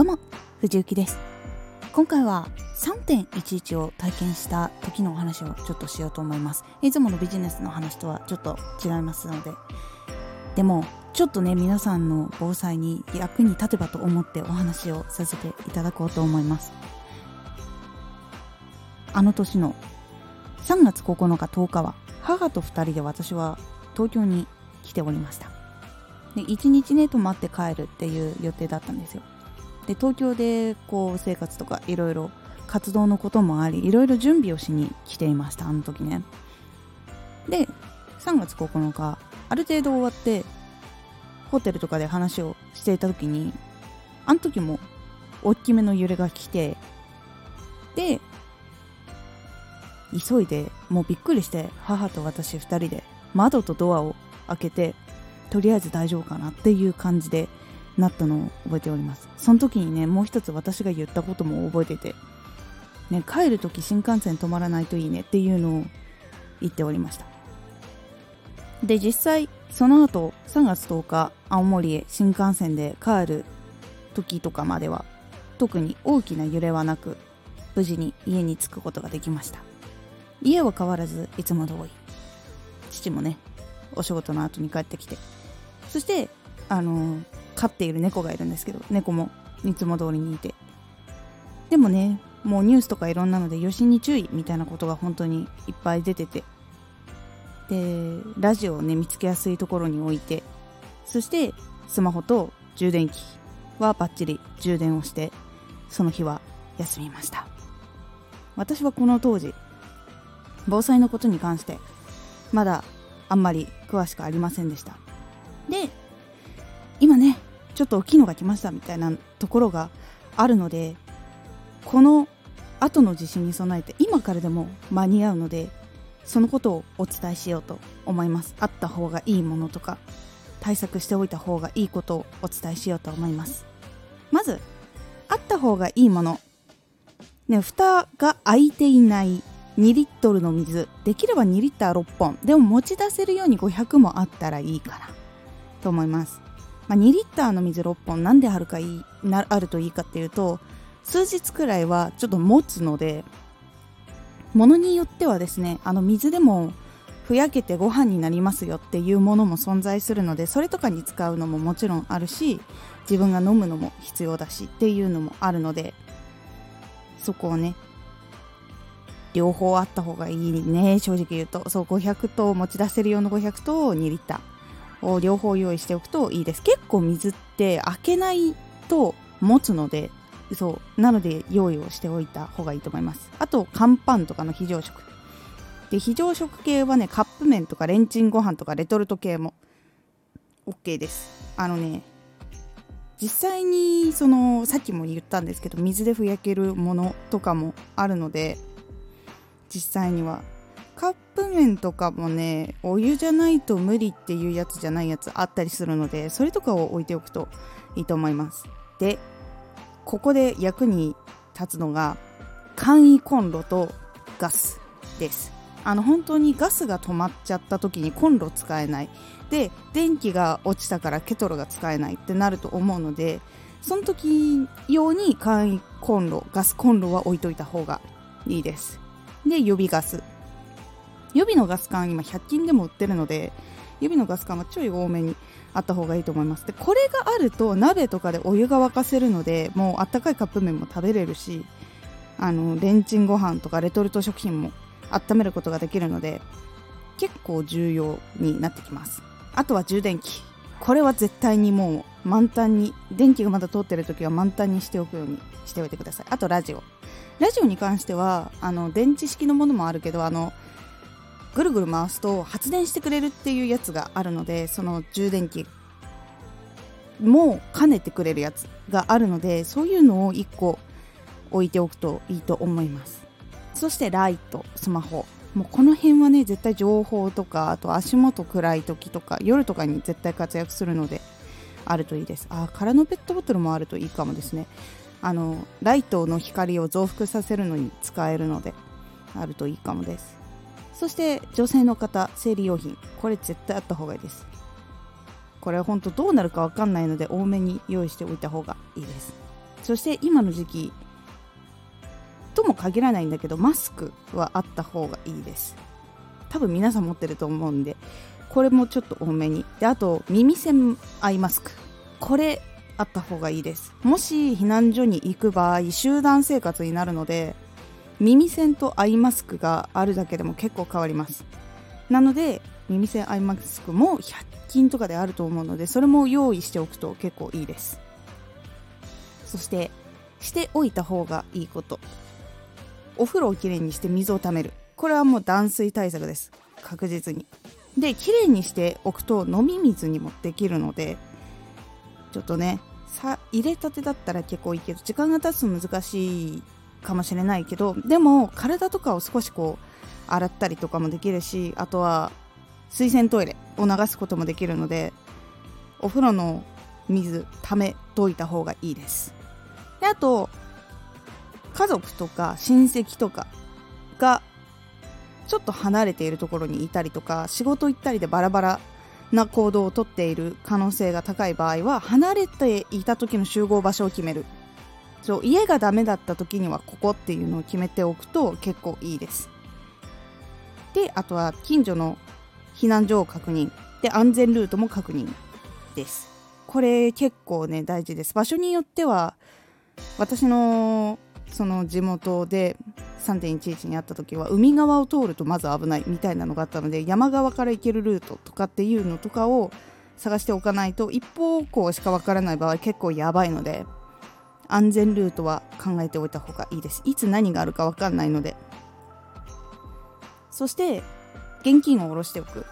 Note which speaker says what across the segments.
Speaker 1: どうも藤幸です。今回は3.11を体験した時のお話をちょっとしようと思います。いつものビジネスの話とはちょっと違いますので。でもちょっとね皆さんの防災に役に立てばと思ってお話をさせていただこうと思います。あの年の3月9日10日は母と2人で私は東京に来ておりました。で1日ね泊まって帰るっていう予定だったんですよ。で東京でこう生活とかいろいろ活動のこともありいろいろ準備をしに来ていましたあの時ね。で3月9日ある程度終わってホテルとかで話をしていた時にあの時も大きめの揺れが来てで急いでもうびっくりして母と私2人で窓とドアを開けてとりあえず大丈夫かなっていう感じでなったのを覚えております。その時にねもう一つ私が言ったことも覚えてて、ね、帰る時新幹線止まらないといいねっていうのを言っておりました。で実際その後3月10日青森へ新幹線で帰る時とかまでは特に大きな揺れはなく無事に家に着くことができました。家は変わらずいつも通り父もねお仕事の後に帰ってきて。そしてあの飼っている猫がいるんですけど猫もいつも通りにいて。でもねもうニュースとかいろんなので余震に注意みたいなことが本当にいっぱい出てて。でラジオをね見つけやすいところに置いて。そしてスマホと充電器はバッチリ充電をしてその日は休みました。私はこの当時防災のことに関してまだあんまり詳しくありませんでした。で今ねちょっと大きいのが来ましたみたいなところがあるのでこの後の地震に備えて今からでも間に合うのでそのことをお伝えしようと思います。あった方がいいものとか対策しておいた方がいいことをお伝えしようと思います。まずあった方がいいもの。ね蓋が開いていない2リットルの水。できれば2リッター6本。でも持ち出せるように500もあったらいいかなと思います、まあ、2リッターの水6本なんであるかいいなあるといいかっていうと数日くらいはちょっと持つのでものによってはですねあの水でもふやけてご飯になりますよっていうものも存在するのでそれとかに使うのももちろんあるし自分が飲むのも必要だしっていうのもあるのでそこをね両方あった方がいいね正直言うと。そう500と持ち出せる用の500と2リッター。を両方用意しておくといいです。結構水って開けないと持つのでそうなので用意をしておいた方がいいと思います。あと乾パンとかの非常食。で非常食系はねカップ麺とかレンチンご飯とかレトルト系も OK です。あのね実際にそのさっきも言ったんですけど水でふやけるものとかもあるので実際にはカップ麺とかもねお湯じゃないと無理っていうやつじゃないやつあったりするのでそれとかを置いておくといいと思います。でここで役に立つのが簡易コンロとガスです。あの本当にガスが止まっちゃった時にコンロ使えない。で電気が落ちたからケトルが使えないってなると思うのでその時用に簡易コンロガスコンロは置いといた方がいいです。で予備ガス。予備のガス管今100均でも売ってるので予備のガス管はちょい多めにあった方がいいと思います。でこれがあると鍋とかでお湯が沸かせるのでもうあったかいカップ麺も食べれるしあのレンチンご飯とかレトルト食品も温めることができるので結構重要になってきます。あとは充電器。これは絶対にもう満タンに電気がまだ通ってる時は満タンにしておくようにしておいてください。あとラジオ。ラジオに関してはあの電池式のものもあるけどあのぐるぐる回すと発電してくれるっていうやつがあるのでその充電器も兼ねてくれるやつがあるのでそういうのを1個置いておくといいと思います。そしてライトスマホ。もうこの辺はね絶対情報とかあと足元暗い時とか夜とかに絶対活躍するのであるといいです。あ空のペットボトルもあるといいかもですね。あのライトの光を増幅させるのに使えるのであるといいかもです。そして女性の方生理用品。これ絶対あった方がいいです。これは本当どうなるか分かんないので多めに用意しておいた方がいいです。そして今の時期とも限らないんだけどマスクはあった方がいいです。多分皆さん持ってると思うんでこれもちょっと多めに。であと耳栓アイマスク。これあった方がいいです。もし避難所に行く場合集団生活になるので耳栓とアイマスクがあるだけでも結構変わります。なので耳栓アイマスクも100均とかであると思うのでそれも用意しておくと結構いいです。そしてしておいた方がいいこと。お風呂をきれいにして水をためる。これはもう断水対策です。確実に。できれいにしておくと飲み水にもできるのでちょっとねさ入れたてだったら結構いいけど時間が経つと難しいかもしれないけどでも体とかを少しこう洗ったりとかもできるしあとは水洗トイレを流すこともできるのでお風呂の水ためといた方がいいです。であと家族とか親戚とかがちょっと離れているところにいたりとか仕事行ったりでバラバラな行動をとっている可能性が高い場合は離れていた時の集合場所を決める。そう家がダメだった時にはここっていうのを決めておくと結構いいです。であとは近所の避難所を確認。で安全ルートも確認です。これ結構ね大事です。場所によっては私のその地元で3.11にあった時は海側を通るとまず危ないみたいなのがあったので山側から行けるルートとかっていうのとかを探しておかないと一方向しかわからない場合結構やばいので安全ルートは考えておいた方がいいです。いつ何があるかわかんないので。そして現金を下ろしておく。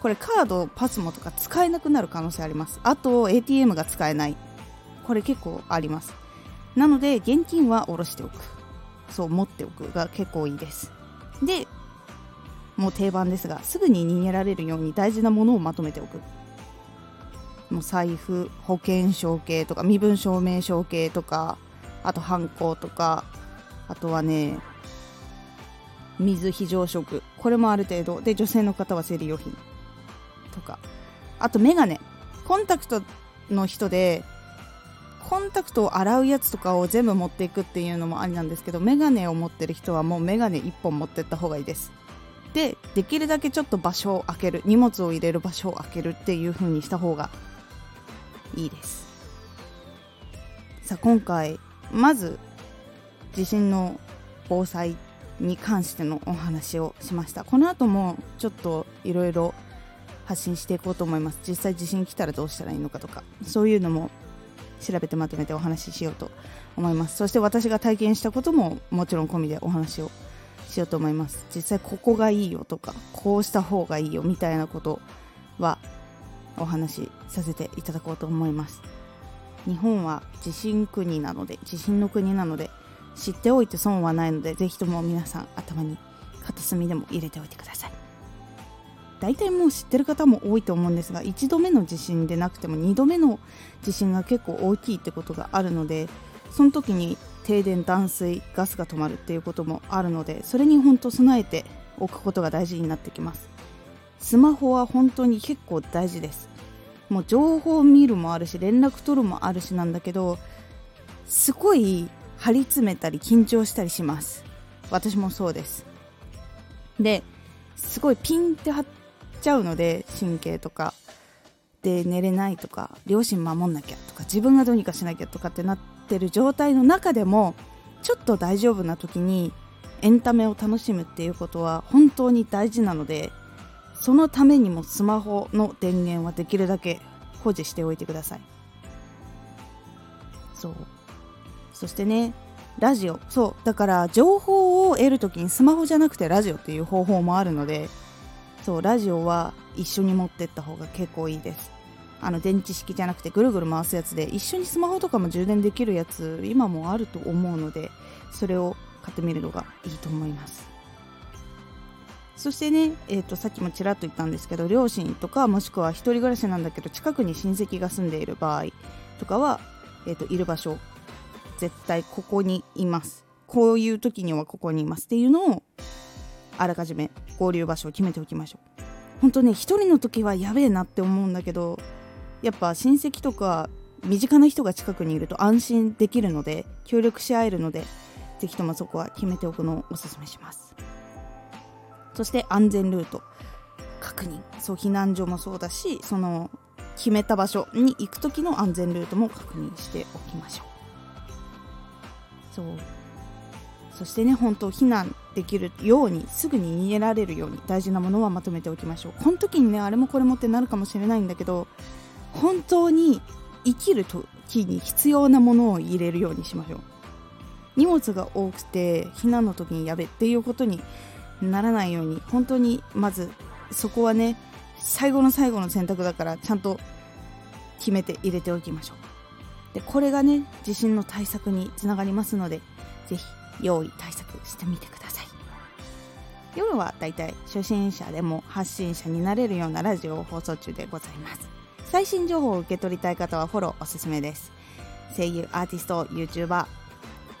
Speaker 1: これカードパスモとか使えなくなる可能性あります。あと ATM が使えない。これ結構あります。なので現金は下ろしておく。そう持っておくが結構いいです。でもう定番ですがすぐに逃げられるように大事なものをまとめておく。もう財布保険証系とか身分証明書系とかあとハンコとかあとはね水非常食。これもある程度。で女性の方は生理用品とか。あとメガネ。コンタクトの人でコンタクトを洗うやつとかを全部持っていくっていうのもありなんですけどメガネを持ってる人はもうメガネ1本持ってった方がいいです。でできるだけちょっと場所を空ける。荷物を入れる場所を空けるっていう風にした方がいいです。さあ今回まず地震の防災に関してのお話をしました。この後もちょっといろいろ発信していこうと思います。実際地震来たらどうしたらいいのかとかそういうのも調べてまとめてお話ししようと思います。そして私が体験したことももちろん込みでお話をしようと思います。実際ここがいいよとかこうした方がいいよみたいなことはお話しさせていただこうと思います。日本は地震国なので地震の国なので知っておいて損はないのでぜひとも皆さん頭に片隅でも入れておいてください。大体もう知ってる方も多いと思うんですが1度目の地震でなくても2度目の地震が結構大きいってことがあるのでその時に停電断水ガスが止まるっていうこともあるのでそれに本当備えておくことが大事になってきます。スマホは本当に結構大事です。もう情報見るもあるし連絡取るもあるしなんだけどすごい張り詰めたり緊張したりします。私もそうです。ですごいピンって張っちゃうので神経とか。で寝れないとか両親守んなきゃとか自分がどうにかしなきゃとかってなってる状態の中でもちょっと大丈夫な時にエンタメを楽しむっていうことは本当に大事なのでそのためにもスマホの電源はできるだけ保持しておいてください。そう。そしてねラジオ。そう。だから情報を得るときにスマホじゃなくてラジオっていう方法もあるのでそうラジオは一緒に持ってった方が結構いいです。あの電池式じゃなくてぐるぐる回すやつで一緒にスマホとかも充電できるやつ今もあると思うのでそれを買ってみるのがいいと思います。そしてね、えーと、さっきもちらっと言ったんですけど両親とかもしくは1人暮らしなんだけど近くに親戚が住んでいる場合とかは、えーと、いる場所絶対ここにいます。こういう時にはここにいます。っていうのをあらかじめ合流場所を決めておきましょう。本当ね1人の時はやべえなって思うんだけどやっぱ親戚とか身近な人が近くにいると安心できるので協力し合えるのでぜひともそこは決めておくのをおすすめします。そして安全ルート。確認。そう避難所もそうだしその決めた場所に行く時の安全ルートも確認しておきましょう。そう。そしてね本当避難できるようにすぐに逃げられるように大事なものはまとめておきましょう。この時にねあれもこれもってなるかもしれないんだけど本当に生きる時に必要なものを入れるようにしましょう。荷物が多くて避難の時にやべっていうことにならないように本当にまずそこはね最後の最後の選択だからちゃんと決めて入れておきましょう。でこれがね地震の対策につながりますので是非用意対策してみてください。夜はだいたい初心者でも発信者になれるようなラジオを放送中でございます。最新情報を受け取りたい方はフォローおすすめです。声優アーティスト YouTuber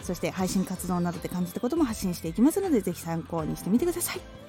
Speaker 1: そして配信活動などで感じたことも発信していきますのでぜひ参考にしてみてください。